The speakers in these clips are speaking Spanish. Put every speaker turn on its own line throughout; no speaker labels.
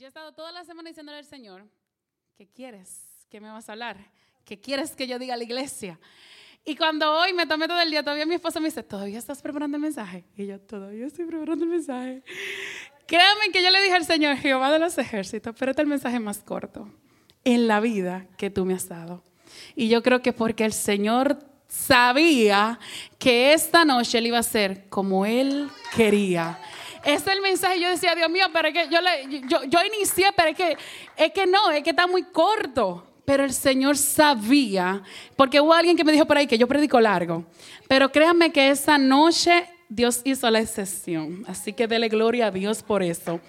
Yo he estado toda la semana diciéndole al Señor, ¿qué quieres? ¿Qué me vas a hablar? ¿Qué quieres que yo diga a la iglesia? Y cuando hoy me tomé todo el día, todavía mi esposa me dice, ¿todavía estás preparando el mensaje? Y yo, todavía estoy preparando el mensaje. Créanme que yo le dije al Señor, Jehová de los ejércitos, pero este es el mensaje más corto en la vida que tú me has dado. Y yo creo que porque el Señor sabía que esta noche él iba a ser como él quería. Es el mensaje. Yo decía, Dios mío, pero es que yo, le, yo, yo inicié, pero es que, es que no, es que está muy corto. Pero el Señor sabía, porque hubo alguien que me dijo por ahí que yo predico largo. Pero créanme que esa noche Dios hizo la excepción. Así que dele gloria a Dios por eso.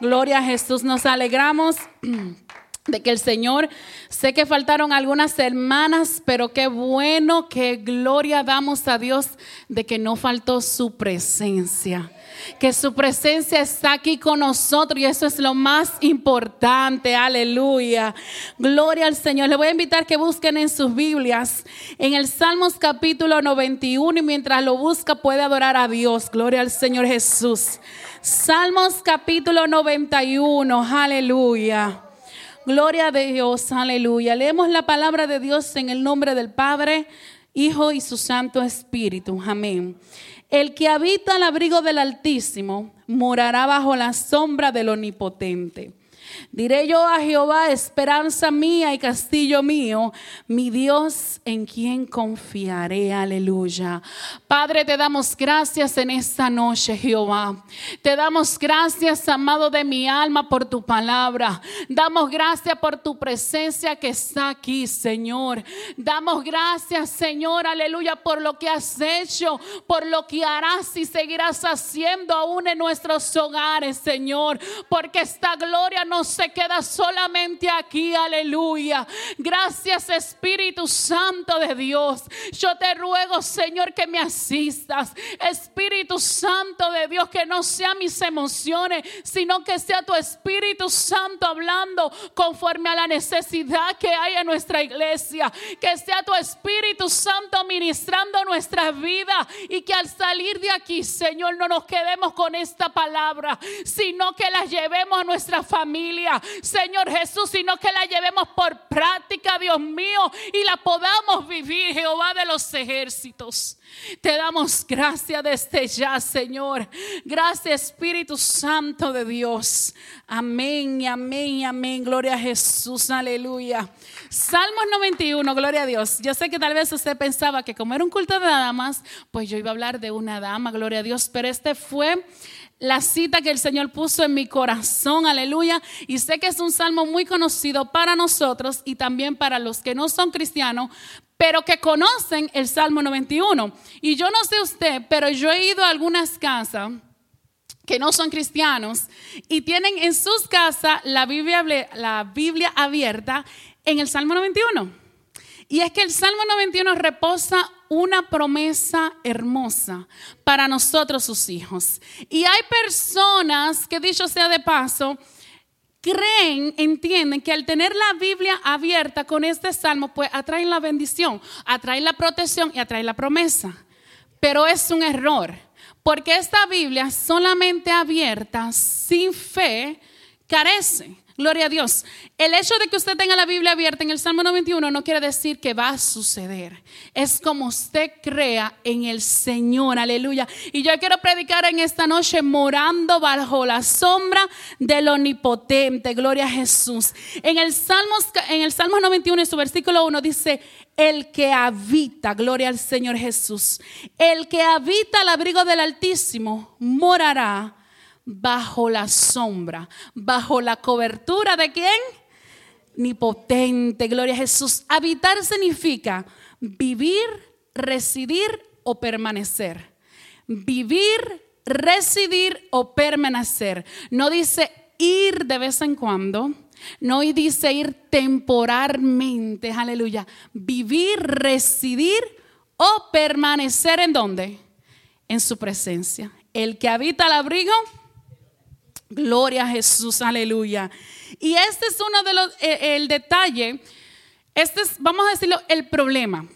Gloria a Jesús. Nos alegramos de que el Señor, sé que faltaron algunas hermanas, pero qué bueno, qué gloria damos a Dios de que no faltó su presencia. Que su presencia está aquí con nosotros y eso es lo más importante. Aleluya. Gloria al Señor. Le voy a invitar que busquen en sus Biblias, en el Salmos capítulo 91 y mientras lo busca puede adorar a Dios. Gloria al Señor Jesús. Salmos capítulo 91. Aleluya. Gloria a Dios, aleluya. Leemos la palabra de Dios en el nombre del Padre, Hijo y su Santo Espíritu. Amén. El que habita al abrigo del Altísimo morará bajo la sombra del Omnipotente. Diré yo a Jehová, esperanza mía y castillo mío, mi Dios en quien confiaré. Aleluya. Padre, te damos gracias en esta noche, Jehová. Te damos gracias, amado de mi alma, por tu palabra. Damos gracias por tu presencia que está aquí, Señor. Damos gracias, Señor, aleluya, por lo que has hecho, por lo que harás y seguirás haciendo aún en nuestros hogares, Señor. Porque esta gloria nos se queda solamente aquí, aleluya. Gracias Espíritu Santo de Dios. Yo te ruego, Señor, que me asistas. Espíritu Santo de Dios, que no sea mis emociones, sino que sea tu Espíritu Santo hablando conforme a la necesidad que hay en nuestra iglesia. Que sea tu Espíritu Santo ministrando nuestra vida y que al salir de aquí, Señor, no nos quedemos con esta palabra, sino que la llevemos a nuestra familia Señor Jesús, sino que la llevemos por práctica, Dios mío, y la podamos vivir, Jehová de los ejércitos. Te damos gracias desde ya, Señor. Gracias, Espíritu Santo de Dios. Amén, amén, amén. Gloria a Jesús, aleluya. Salmos 91, gloria a Dios. Yo sé que tal vez usted pensaba que como era un culto de damas, pues yo iba a hablar de una dama, gloria a Dios, pero este fue la cita que el Señor puso en mi corazón, aleluya. Y sé que es un salmo muy conocido para nosotros y también para los que no son cristianos, pero que conocen el Salmo 91. Y yo no sé usted, pero yo he ido a algunas casas que no son cristianos y tienen en sus casas la Biblia, abierta en el Salmo 91. Y es que el Salmo 91 reposa una promesa hermosa para nosotros sus hijos. Y hay personas que, dicho sea de paso, creen, entienden que al tener la Biblia abierta con este salmo, pues atraen la bendición, atraen la protección y atraen la promesa. Pero es un error, porque esta Biblia solamente abierta sin fe carece. Gloria a Dios. El hecho de que usted tenga la Biblia abierta en el Salmo 91 no quiere decir que va a suceder. Es como usted crea en el Señor. Aleluya. Y yo quiero predicar en esta noche morando bajo la sombra del Omnipotente. Gloria a Jesús. En el Salmo, en el Salmo 91, en su versículo 1 dice, el que habita, gloria al Señor Jesús, el que habita al abrigo del Altísimo morará bajo la sombra, bajo la cobertura de quién? Ni potente, gloria a Jesús. Habitar significa vivir, residir o permanecer. Vivir, residir o permanecer. No dice ir de vez en cuando. No dice ir temporalmente, aleluya. Vivir, residir o permanecer en dónde? En su presencia. El que habita el abrigo Gloria a Jesús, aleluya. Y este es uno de los, eh, el detalle, este es, vamos a decirlo, el problema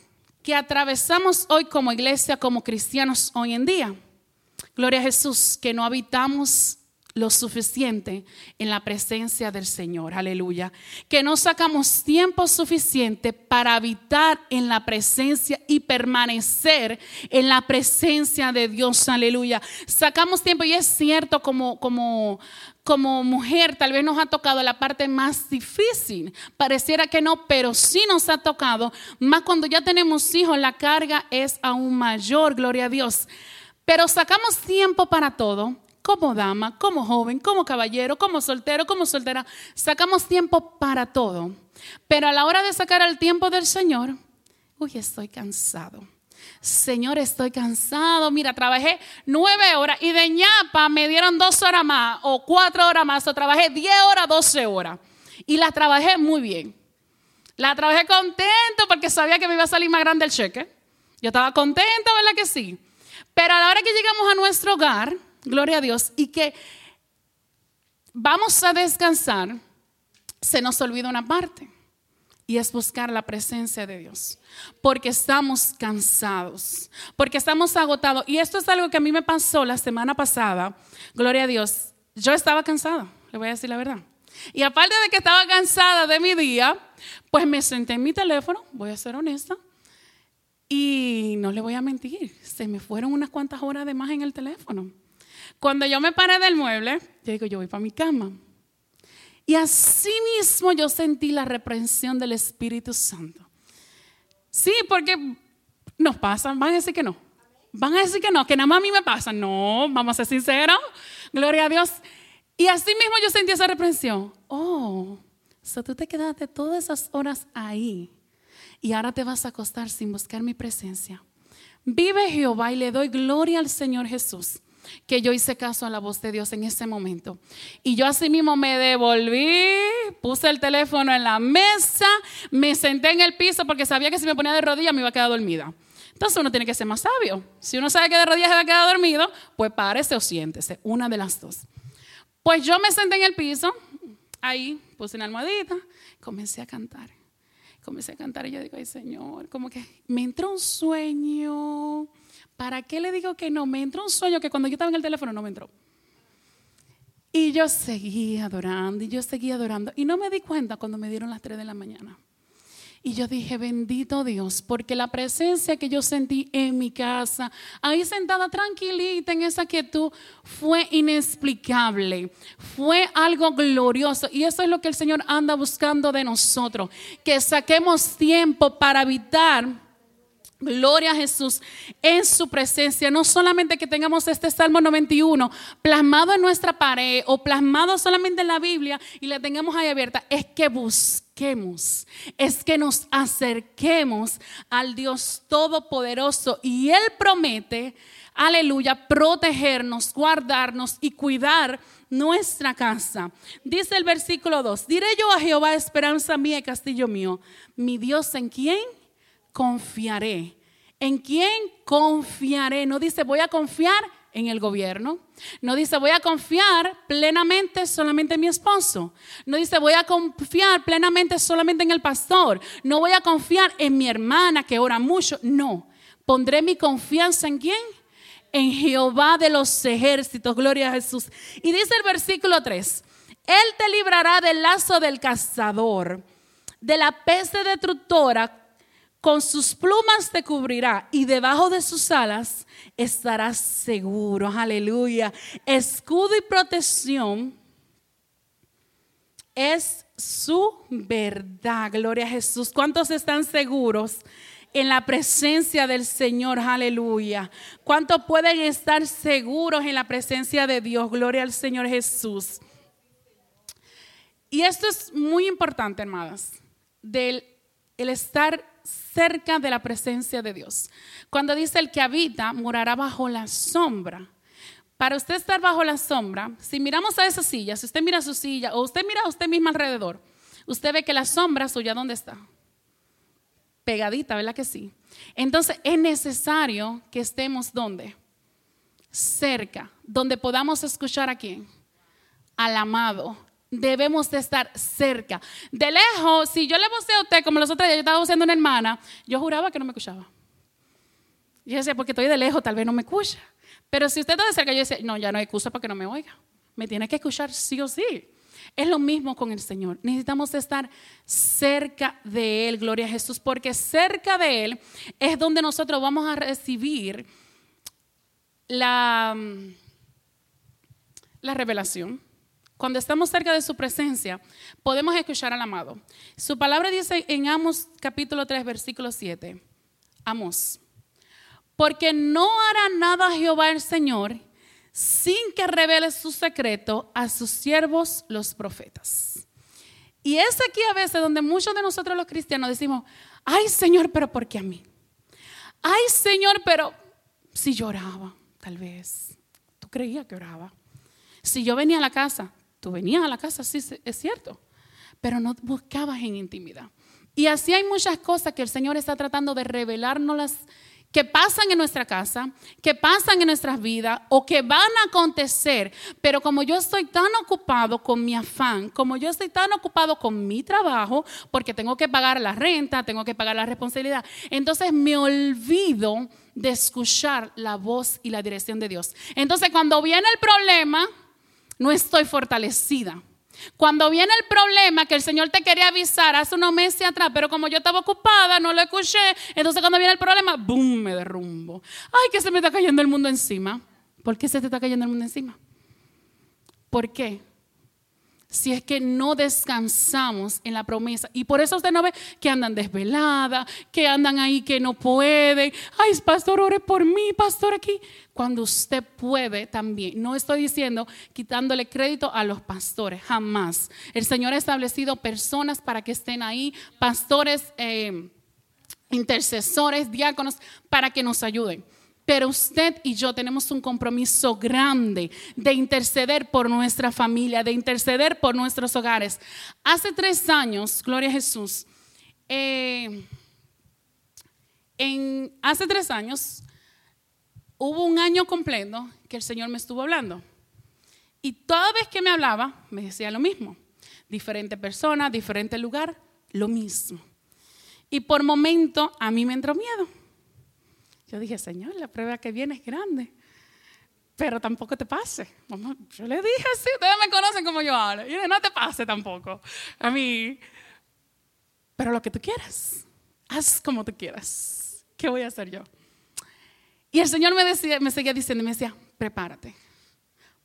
que atravesamos hoy como iglesia, como cristianos hoy en día. Gloria a Jesús, que no habitamos lo suficiente en la presencia del Señor. Aleluya. Que no sacamos tiempo suficiente para habitar en la presencia y permanecer en la presencia de Dios. Aleluya. Sacamos tiempo y es cierto como como como mujer tal vez nos ha tocado la parte más difícil. Pareciera que no, pero sí nos ha tocado. Más cuando ya tenemos hijos, la carga es aún mayor, gloria a Dios. Pero sacamos tiempo para todo, como dama, como joven, como caballero, como soltero, como soltera. Sacamos tiempo para todo. Pero a la hora de sacar el tiempo del Señor, uy, estoy cansado Señor, estoy cansado. Mira, trabajé nueve horas y de ñapa me dieron dos horas más o cuatro horas más. O trabajé diez horas, doce horas. Y la trabajé muy bien. La trabajé contento porque sabía que me iba a salir más grande el cheque. Yo estaba contento, ¿verdad que sí? Pero a la hora que llegamos a nuestro hogar, gloria a Dios, y que vamos a descansar, se nos olvida una parte y es buscar la presencia de Dios. Porque estamos cansados, porque estamos agotados. Y esto es algo que a mí me pasó la semana pasada. Gloria a Dios. Yo estaba cansada, le voy a decir la verdad. Y aparte de que estaba cansada de mi día, pues me senté en mi teléfono, voy a ser honesta, y no le voy a mentir, se me fueron unas cuantas horas de más en el teléfono. Cuando yo me paré del mueble, yo digo, yo voy para mi cama. Y así mismo yo sentí la reprensión del Espíritu Santo. Sí, porque nos pasan, van a decir que no. Van a decir que no, que nada más a mí me pasa. No, vamos a ser sinceros. Gloria a Dios. Y así mismo yo sentí esa reprensión. Oh, so tú te quedaste todas esas horas ahí y ahora te vas a acostar sin buscar mi presencia. Vive Jehová y le doy gloria al Señor Jesús que yo hice caso a la voz de Dios en ese momento. Y yo así mismo me devolví, puse el teléfono en la mesa, me senté en el piso porque sabía que si me ponía de rodillas me iba a quedar dormida. Entonces uno tiene que ser más sabio. Si uno sabe que de rodillas se va a quedar dormido, pues párese o siéntese, una de las dos. Pues yo me senté en el piso, ahí puse una almohadita, comencé a cantar. Comencé a cantar y yo digo, ay Señor, como que me entró un sueño ¿Para qué le digo que no? Me entró un sueño que cuando yo estaba en el teléfono no me entró. Y yo seguía adorando y yo seguía adorando. Y no me di cuenta cuando me dieron las 3 de la mañana. Y yo dije, bendito Dios, porque la presencia que yo sentí en mi casa, ahí sentada tranquilita en esa quietud, fue inexplicable, fue algo glorioso. Y eso es lo que el Señor anda buscando de nosotros, que saquemos tiempo para habitar Gloria a Jesús en su presencia. No solamente que tengamos este Salmo 91 plasmado en nuestra pared o plasmado solamente en la Biblia y la tengamos ahí abierta, es que busquemos, es que nos acerquemos al Dios Todopoderoso y Él promete, aleluya, protegernos, guardarnos y cuidar nuestra casa. Dice el versículo 2, diré yo a Jehová, esperanza mía, castillo mío, mi Dios en quién confiaré. ¿En quién confiaré? No dice voy a confiar en el gobierno. No dice voy a confiar plenamente solamente en mi esposo. No dice voy a confiar plenamente solamente en el pastor. No voy a confiar en mi hermana que ora mucho. No. Pondré mi confianza en quién? En Jehová de los ejércitos. Gloria a Jesús. Y dice el versículo 3. Él te librará del lazo del cazador, de la peste destructora con sus plumas te cubrirá y debajo de sus alas estarás seguro. Aleluya. Escudo y protección es su verdad. Gloria a Jesús. ¿Cuántos están seguros? en la presencia del Señor, aleluya. ¿Cuántos pueden estar seguros en la presencia de Dios? Gloria al Señor Jesús. Y esto es muy importante, hermanas, del el estar cerca de la presencia de Dios. Cuando dice el que habita, morará bajo la sombra. Para usted estar bajo la sombra, si miramos a esa silla, si usted mira su silla o usted mira a usted mismo alrededor, usted ve que la sombra suya, ¿dónde está? Pegadita, ¿verdad que sí? Entonces es necesario que estemos ¿dónde? Cerca, donde podamos escuchar a quién? Al amado, debemos de estar cerca. De lejos, si yo le vocé a usted, como los otros días, yo estaba voceando a una hermana, yo juraba que no me escuchaba. Yo decía, porque estoy de lejos, tal vez no me escucha. Pero si usted está de cerca, yo decía, no, ya no hay excusa para que no me oiga. me tiene que escuchar sí o sí. Es lo mismo con el Señor. Necesitamos estar cerca de Él, gloria a Jesús, porque cerca de Él es donde nosotros vamos a recibir la, la revelación. Cuando estamos cerca de su presencia, podemos escuchar al amado. Su palabra dice en Amos capítulo 3, versículo 7. Amos. Porque no hará nada Jehová el Señor sin que revele su secreto a sus siervos los profetas. Y es aquí a veces donde muchos de nosotros los cristianos decimos, ay Señor, pero ¿por qué a mí? Ay Señor, pero si lloraba, tal vez. Tú creías que oraba. Si yo venía a la casa, tú venías a la casa, sí, es cierto, pero no buscabas en intimidad. Y así hay muchas cosas que el Señor está tratando de revelarnos que pasan en nuestra casa, que pasan en nuestras vidas o que van a acontecer, pero como yo estoy tan ocupado con mi afán, como yo estoy tan ocupado con mi trabajo, porque tengo que pagar la renta, tengo que pagar la responsabilidad, entonces me olvido de escuchar la voz y la dirección de Dios. Entonces cuando viene el problema, no estoy fortalecida. Cuando viene el problema que el Señor te quería avisar hace unos meses atrás, pero como yo estaba ocupada, no lo escuché, entonces cuando viene el problema, ¡boom! me derrumbo. Ay, que se me está cayendo el mundo encima. ¿Por qué se te está cayendo el mundo encima? ¿Por qué? Si es que no descansamos en la promesa. Y por eso usted no ve que andan desveladas, que andan ahí que no pueden. Ay, pastor, ore por mí, pastor, aquí. Cuando usted puede también. No estoy diciendo quitándole crédito a los pastores, jamás. El Señor ha establecido personas para que estén ahí, pastores, eh, intercesores, diáconos, para que nos ayuden. Pero usted y yo tenemos un compromiso grande de interceder por nuestra familia, de interceder por nuestros hogares. Hace tres años, Gloria a Jesús, eh, en, hace tres años hubo un año completo que el Señor me estuvo hablando. Y toda vez que me hablaba, me decía lo mismo. Diferente persona, diferente lugar, lo mismo. Y por momento a mí me entró miedo. Yo dije, Señor, la prueba que viene es grande, pero tampoco te pase. yo le dije así, ustedes me conocen como yo hablo. Y dije, no te pase tampoco. A mí, pero lo que tú quieras, haz como tú quieras. ¿Qué voy a hacer yo? Y el Señor me, decía, me seguía diciendo, me decía, prepárate,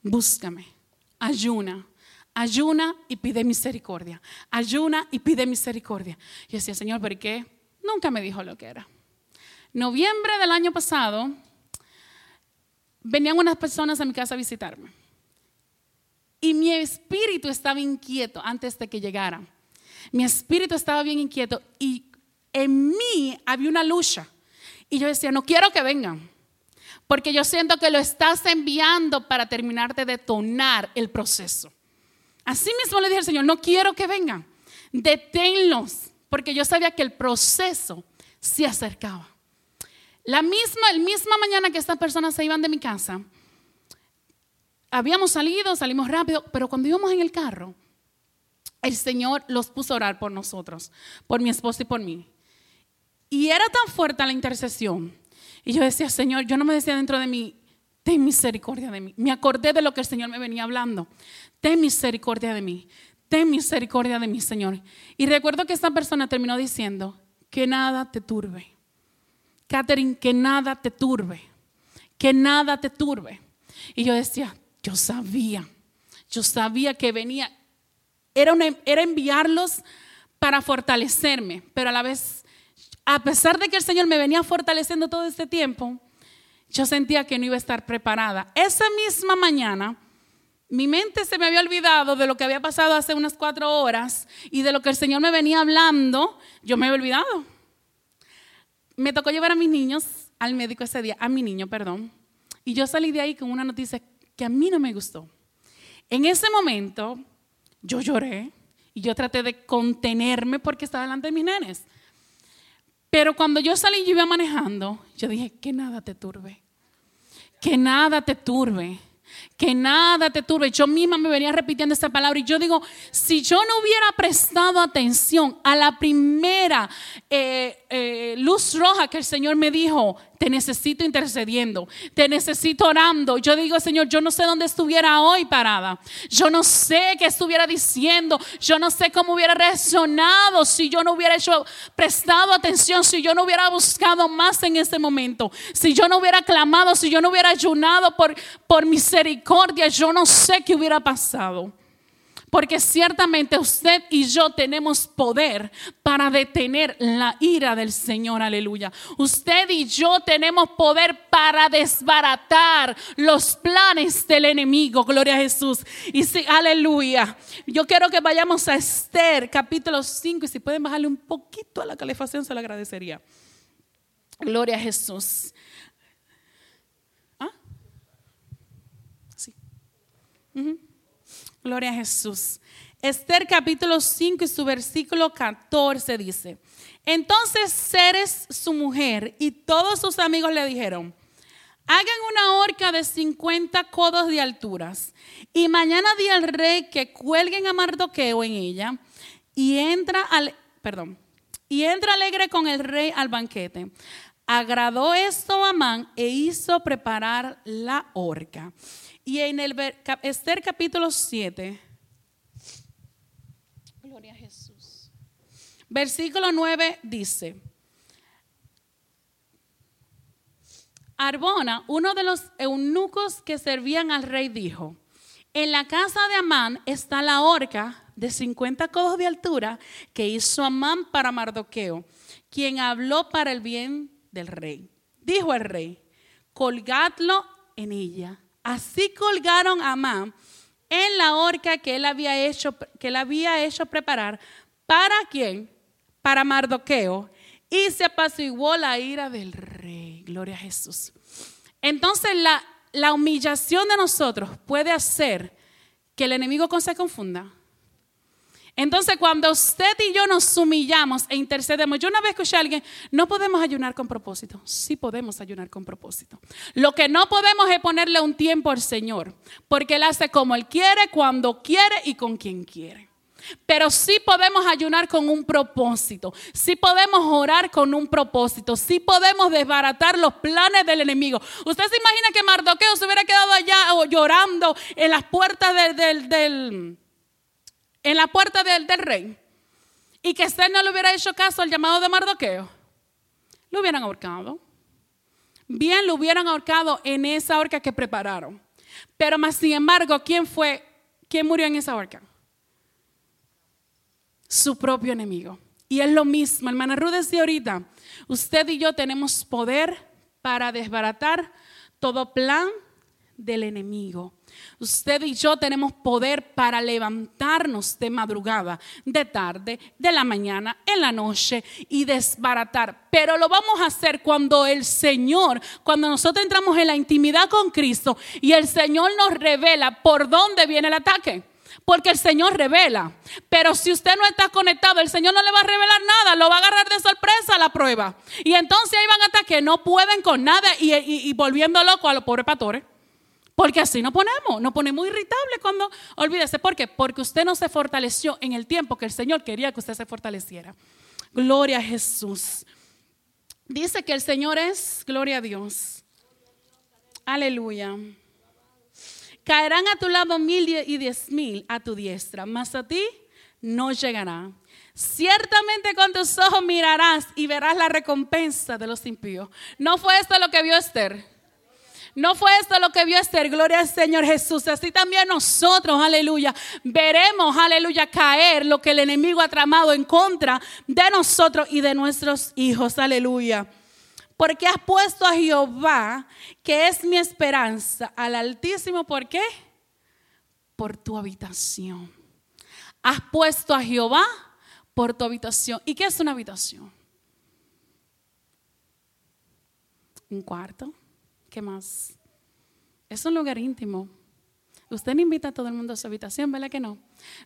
búscame, ayuna, ayuna y pide misericordia, ayuna y pide misericordia. Y decía, Señor, ¿por qué? Nunca me dijo lo que era noviembre del año pasado, venían unas personas a mi casa a visitarme. Y mi espíritu estaba inquieto antes de que llegaran. Mi espíritu estaba bien inquieto y en mí había una lucha. Y yo decía, no quiero que vengan, porque yo siento que lo estás enviando para terminar de detonar el proceso. Así mismo le dije al Señor, no quiero que vengan, deténlos, porque yo sabía que el proceso se acercaba. La misma, el misma mañana que estas personas se iban de mi casa, habíamos salido, salimos rápido, pero cuando íbamos en el carro, el Señor los puso a orar por nosotros, por mi esposo y por mí. Y era tan fuerte la intercesión. Y yo decía, Señor, yo no me decía dentro de mí, ten misericordia de mí. Me acordé de lo que el Señor me venía hablando. Ten misericordia de mí. Ten misericordia de mí, Señor. Y recuerdo que esta persona terminó diciendo, que nada te turbe. Catherine, que nada te turbe, que nada te turbe. Y yo decía, yo sabía, yo sabía que venía, era, era enviarlos para fortalecerme, pero a la vez, a pesar de que el Señor me venía fortaleciendo todo este tiempo, yo sentía que no iba a estar preparada. Esa misma mañana, mi mente se me había olvidado de lo que había pasado hace unas cuatro horas y de lo que el Señor me venía hablando, yo me había olvidado me tocó llevar a mis niños al médico ese día, a mi niño, perdón, y yo salí de ahí con una noticia que a mí no me gustó. En ese momento yo lloré y yo traté de contenerme porque estaba delante de mis nenes. Pero cuando yo salí y iba manejando, yo dije, que nada te turbe, que nada te turbe. Que nada te turbe. Yo misma me venía repitiendo esta palabra y yo digo, si yo no hubiera prestado atención a la primera eh, eh, luz roja que el Señor me dijo, te necesito intercediendo, te necesito orando. Yo digo, Señor, yo no sé dónde estuviera hoy parada. Yo no sé qué estuviera diciendo. Yo no sé cómo hubiera reaccionado si yo no hubiera hecho, prestado atención, si yo no hubiera buscado más en ese momento, si yo no hubiera clamado, si yo no hubiera ayunado por, por misericordia. Yo no sé qué hubiera pasado. Porque ciertamente usted y yo tenemos poder para detener la ira del Señor, aleluya. Usted y yo tenemos poder para desbaratar los planes del enemigo, gloria a Jesús. Y sí, aleluya. Yo quiero que vayamos a Esther, capítulo 5, y si pueden bajarle un poquito a la calefacción, se lo agradecería. Gloria a Jesús. ¿Ah? Sí. Gloria a Jesús. Esther capítulo 5 y su versículo 14 dice, entonces Ceres, su mujer, y todos sus amigos le dijeron, hagan una horca de 50 codos de alturas, y mañana di al rey que cuelguen a Mardoqueo en ella, y entra al, perdón, y entra alegre con el rey al banquete. Agradó esto a Amán e hizo preparar la horca. Y en el Esther capítulo 7, Gloria a Jesús. Versículo 9 dice, Arbona, uno de los eunucos que servían al rey, dijo, en la casa de Amán está la horca de 50 codos de altura que hizo Amán para Mardoqueo, quien habló para el bien del rey. Dijo el rey, colgadlo en ella Así colgaron a Amán en la horca que él había hecho, que él había hecho preparar. ¿Para quién? Para Mardoqueo. Y se apaciguó la ira del rey. Gloria a Jesús. Entonces la, la humillación de nosotros puede hacer que el enemigo se confunda. Entonces, cuando usted y yo nos humillamos e intercedemos, yo una vez escuché a alguien, no podemos ayunar con propósito. Sí podemos ayunar con propósito. Lo que no podemos es ponerle un tiempo al Señor, porque Él hace como Él quiere, cuando quiere y con quien quiere. Pero sí podemos ayunar con un propósito, sí podemos orar con un propósito, sí podemos desbaratar los planes del enemigo. ¿Usted se imagina que Mardoqueo se hubiera quedado allá llorando en las puertas del, del en la puerta del, rey y que Esther no le hubiera hecho caso al llamado de Mardoqueo, lo hubieran ahorcado. Bien lo hubieran ahorcado en esa horca que prepararon. Pero más sin embargo, ¿quién fue? ¿Quién murió en esa horca? Su propio enemigo. Y es lo mismo, hermana Ruth decía ahorita, usted y yo tenemos poder para desbaratar todo plan del enemigo. Usted y yo tenemos poder para levantarnos de madrugada, de tarde, de la mañana, en la noche y desbaratar. Pero lo vamos a hacer cuando el Señor, cuando nosotros entramos en la intimidad con Cristo y el Señor nos revela por dónde viene el ataque. Porque el Señor revela. Pero si usted no está conectado, el Señor no le va a revelar nada. Lo va a agarrar de sorpresa la prueba. Y entonces ahí van a estar que no pueden con nada y, y volviendo loco a los pobres pastores. Porque así no ponemos, nos ponemos irritable cuando, olvídese, ¿por qué? Porque usted no se fortaleció en el tiempo que el Señor quería que usted se fortaleciera. Gloria a Jesús. Dice que el Señor es, gloria a Dios. Aleluya. Caerán a tu lado mil y diez mil a tu diestra, mas a ti no llegará. Ciertamente con tus ojos mirarás y verás la recompensa de los impíos. ¿No fue esto lo que vio Esther? No fue esto lo que vio Esther, gloria al Señor Jesús. Así también nosotros, aleluya, veremos, aleluya, caer lo que el enemigo ha tramado en contra de nosotros y de nuestros hijos, aleluya. Porque has puesto a Jehová, que es mi esperanza, al Altísimo, ¿por qué? Por tu habitación. Has puesto a Jehová por tu habitación. ¿Y qué es una habitación? Un cuarto ¿Qué más? Es un lugar íntimo. Usted no invita a todo el mundo a su habitación, ¿verdad que no?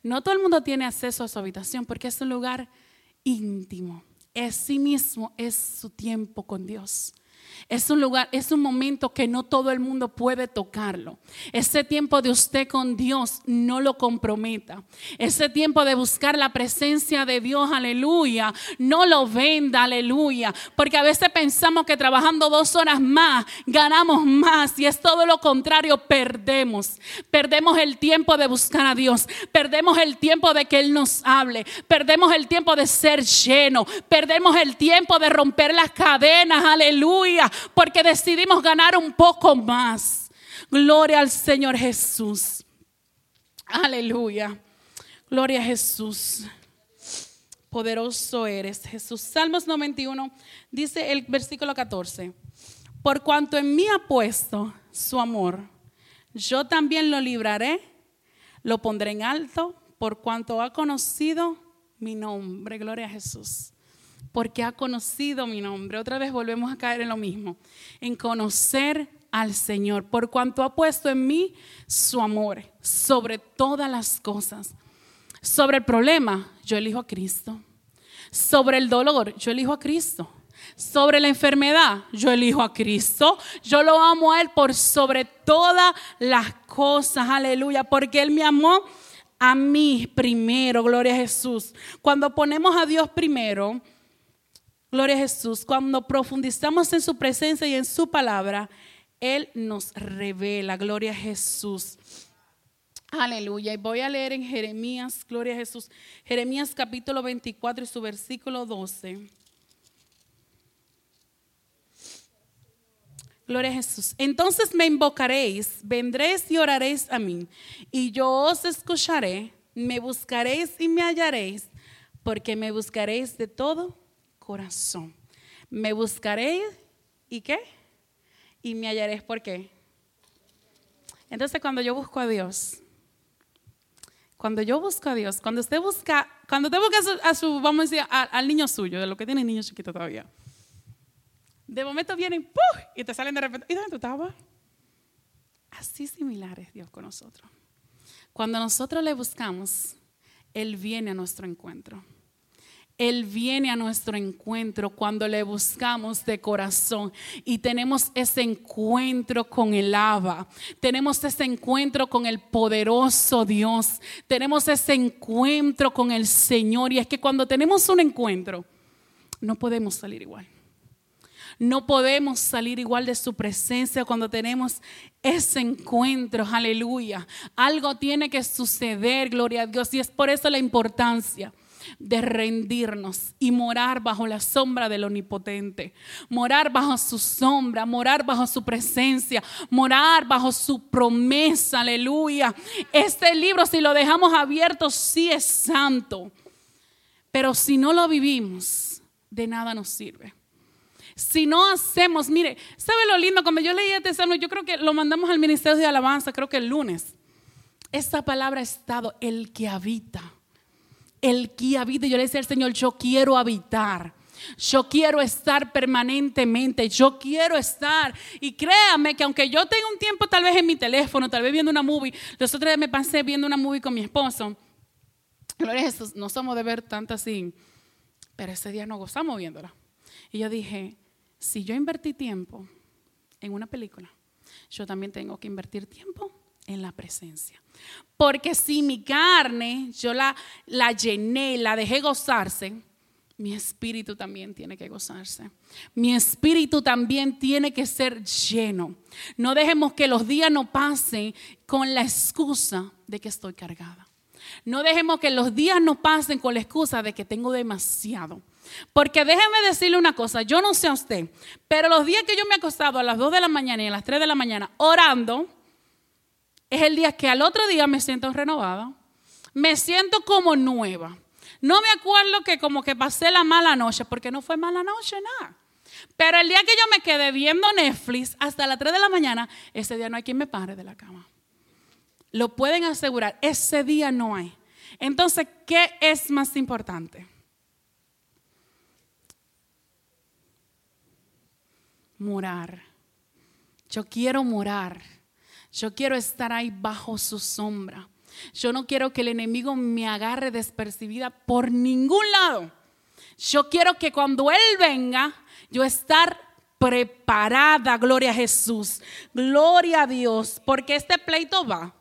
No todo el mundo tiene acceso a su habitación porque es un lugar íntimo. Es sí mismo, es su tiempo con Dios. Es un lugar, es un momento que no todo el mundo puede tocarlo. Ese tiempo de usted con Dios no lo comprometa. Ese tiempo de buscar la presencia de Dios, aleluya, no lo venda, aleluya. Porque a veces pensamos que trabajando dos horas más ganamos más y es todo lo contrario, perdemos. Perdemos el tiempo de buscar a Dios. Perdemos el tiempo de que Él nos hable. Perdemos el tiempo de ser lleno. Perdemos el tiempo de romper las cadenas, aleluya porque decidimos ganar un poco más. Gloria al Señor Jesús. Aleluya. Gloria a Jesús. Poderoso eres, Jesús. Salmos 91 dice el versículo 14. Por cuanto en mí ha puesto su amor, yo también lo libraré, lo pondré en alto, por cuanto ha conocido mi nombre. Gloria a Jesús porque ha conocido mi nombre. Otra vez volvemos a caer en lo mismo, en conocer al Señor, por cuanto ha puesto en mí su amor sobre todas las cosas. Sobre el problema, yo elijo a Cristo. Sobre el dolor, yo elijo a Cristo. Sobre la enfermedad, yo elijo a Cristo. Yo lo amo a Él por sobre todas las cosas. Aleluya. Porque Él me amó a mí primero. Gloria a Jesús. Cuando ponemos a Dios primero, Gloria a Jesús. Cuando profundizamos en su presencia y en su palabra, Él nos revela. Gloria a Jesús. Aleluya. Y voy a leer en Jeremías, Gloria a Jesús. Jeremías capítulo 24 y su versículo 12. Gloria a Jesús. Entonces me invocaréis, vendréis y oraréis a mí, y yo os escucharé, me buscaréis y me hallaréis, porque me buscaréis de todo corazón. Me buscaréis y qué? Y me hallaréis por qué. Entonces cuando yo busco a Dios, cuando yo busco a Dios, cuando usted busca, cuando usted busca a su, vamos a decir, al niño suyo, de lo que tiene niño chiquito todavía, de momento vienen ¡puf! y te salen de repente, ¿y dónde tú estabas? Así similar es Dios con nosotros. Cuando nosotros le buscamos, Él viene a nuestro encuentro. Él viene a nuestro encuentro cuando le buscamos de corazón. Y tenemos ese encuentro con el Abba, tenemos ese encuentro con el poderoso Dios, tenemos ese encuentro con el Señor. Y es que cuando tenemos un encuentro no podemos salir igual. No podemos salir igual de su presencia cuando tenemos ese encuentro, aleluya. Algo tiene que suceder, gloria a Dios, y es por eso la importancia de rendirnos y morar bajo la sombra del Omnipotente, morar bajo su sombra, morar bajo su presencia, morar bajo su promesa, aleluya. Este libro, si lo dejamos abierto, sí es santo, pero si no lo vivimos, de nada nos sirve. Si no hacemos, mire, ¿sabe lo lindo? Cuando yo leí este salmo, yo creo que lo mandamos al Ministerio de Alabanza, creo que el lunes. Esta palabra ha estado el que habita el que habita. Yo le decía al Señor, yo quiero habitar. Yo quiero estar permanentemente, yo quiero estar. Y créame que aunque yo tenga un tiempo tal vez en mi teléfono, tal vez viendo una movie, los otros días me pasé viendo una movie con mi esposo. Gloria no somos de ver tanto así, pero ese día nos gozamos viéndola. Y yo dije, si yo invertí tiempo en una película, yo también tengo que invertir tiempo en la presencia. Porque si mi carne yo la, la llené, la dejé gozarse, mi espíritu también tiene que gozarse. Mi espíritu también tiene que ser lleno. No dejemos que los días no pasen con la excusa de que estoy cargada. No dejemos que los días no pasen con la excusa de que tengo demasiado. Porque déjeme decirle una cosa, yo no sé a usted, pero los días que yo me he acostado a las 2 de la mañana y a las 3 de la mañana orando, es el día que al otro día me siento renovada, me siento como nueva. No me acuerdo que como que pasé la mala noche, porque no fue mala noche, nada. Pero el día que yo me quedé viendo Netflix hasta las 3 de la mañana, ese día no hay quien me pare de la cama. Lo pueden asegurar, ese día no hay. Entonces, ¿qué es más importante? Morar. Yo quiero morar yo quiero estar ahí bajo su sombra. Yo no quiero que el enemigo me agarre despercibida por ningún lado. Yo quiero que cuando Él venga, yo estar preparada, gloria a Jesús, gloria a Dios, porque este pleito va.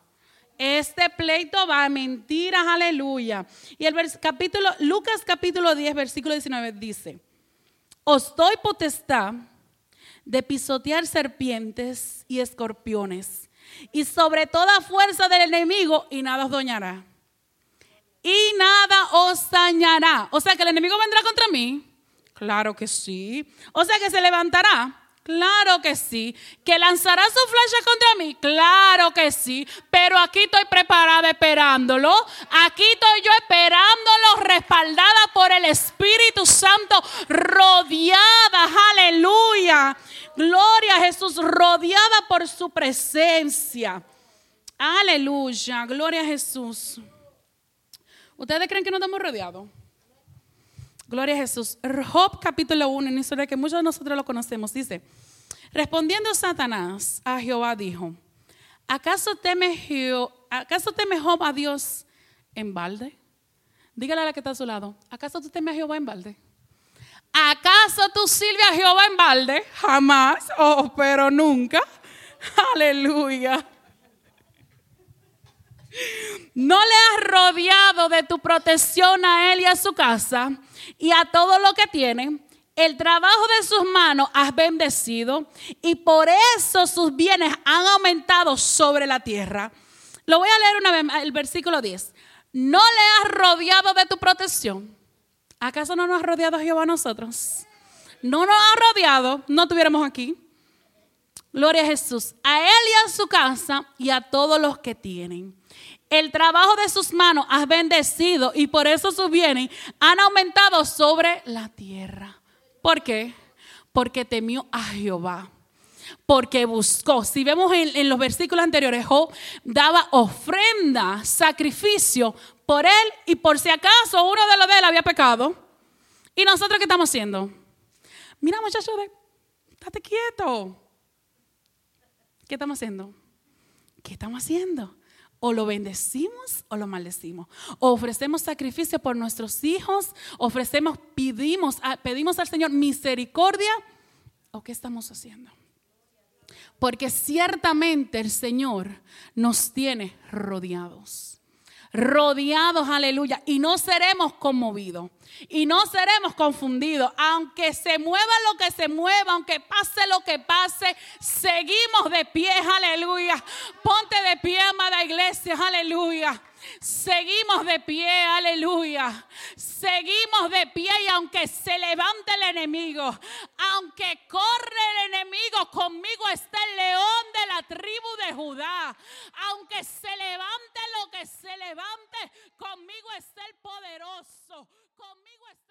Este pleito va a mentiras, aleluya. Y el capítulo, Lucas capítulo 10, versículo 19 dice, os doy potestad de pisotear serpientes y escorpiones y sobre toda fuerza del enemigo y nada os doñará. Y nada os dañará. O sea que el enemigo vendrá contra mí. Claro que sí. O sea que se levantará. Claro que sí. ¿Que lanzará su flecha contra mí? Claro que sí. Pero aquí estoy preparada esperándolo. Aquí estoy yo esperándolo, respaldada por el Espíritu Santo, rodeada. Aleluya. Gloria a Jesús, rodeada por su presencia. Aleluya. Gloria a Jesús. ¿Ustedes creen que no estamos rodeados? Gloria a Jesús. Job capítulo 1, una historia que muchos de nosotros lo conocemos, dice, respondiendo Satanás a Jehová dijo, ¿acaso teme, ¿acaso teme Job a Dios en balde? Dígale a la que está a su lado, ¿acaso tú temes a Jehová en balde? ¿Acaso tú sirves a Jehová en balde? Jamás, oh, pero nunca. Aleluya. No le has rodeado de tu protección a él y a su casa y a todo lo que tiene. El trabajo de sus manos has bendecido y por eso sus bienes han aumentado sobre la tierra. Lo voy a leer una vez, el versículo 10. No le has rodeado de tu protección. ¿Acaso no nos ha rodeado Jehová a nosotros? No nos ha rodeado, no estuviéramos aquí. Gloria a Jesús. A él y a su casa y a todos los que tienen. El trabajo de sus manos has bendecido y por eso sus bienes han aumentado sobre la tierra. ¿Por qué? Porque temió a Jehová. Porque buscó. Si vemos en, los versículos anteriores, Job daba ofrenda, sacrificio por él y por si acaso uno de los de él había pecado. ¿Y nosotros qué estamos haciendo? Mira, muchachos, estate quieto. ¿Qué estamos haciendo? ¿Qué estamos haciendo? O lo bendecimos o lo maldecimos. O ofrecemos sacrificio por nuestros hijos, ofrecemos, pedimos, pedimos al Señor misericordia. ¿O qué estamos haciendo? Porque ciertamente el Señor nos tiene rodeados rodeados, aleluya, y no seremos conmovidos y no seremos confundidos. Aunque se mueva lo que se mueva, aunque pase lo que pase, seguimos de pie, aleluya. Ponte de pie, amada iglesia, aleluya. Seguimos de pie, aleluya. Seguimos de pie y aunque se levante el enemigo, aunque corre el enemigo, conmigo está el león de la tribu de Judá. Aunque se levante lo que se levante, conmigo está el poderoso, conmigo está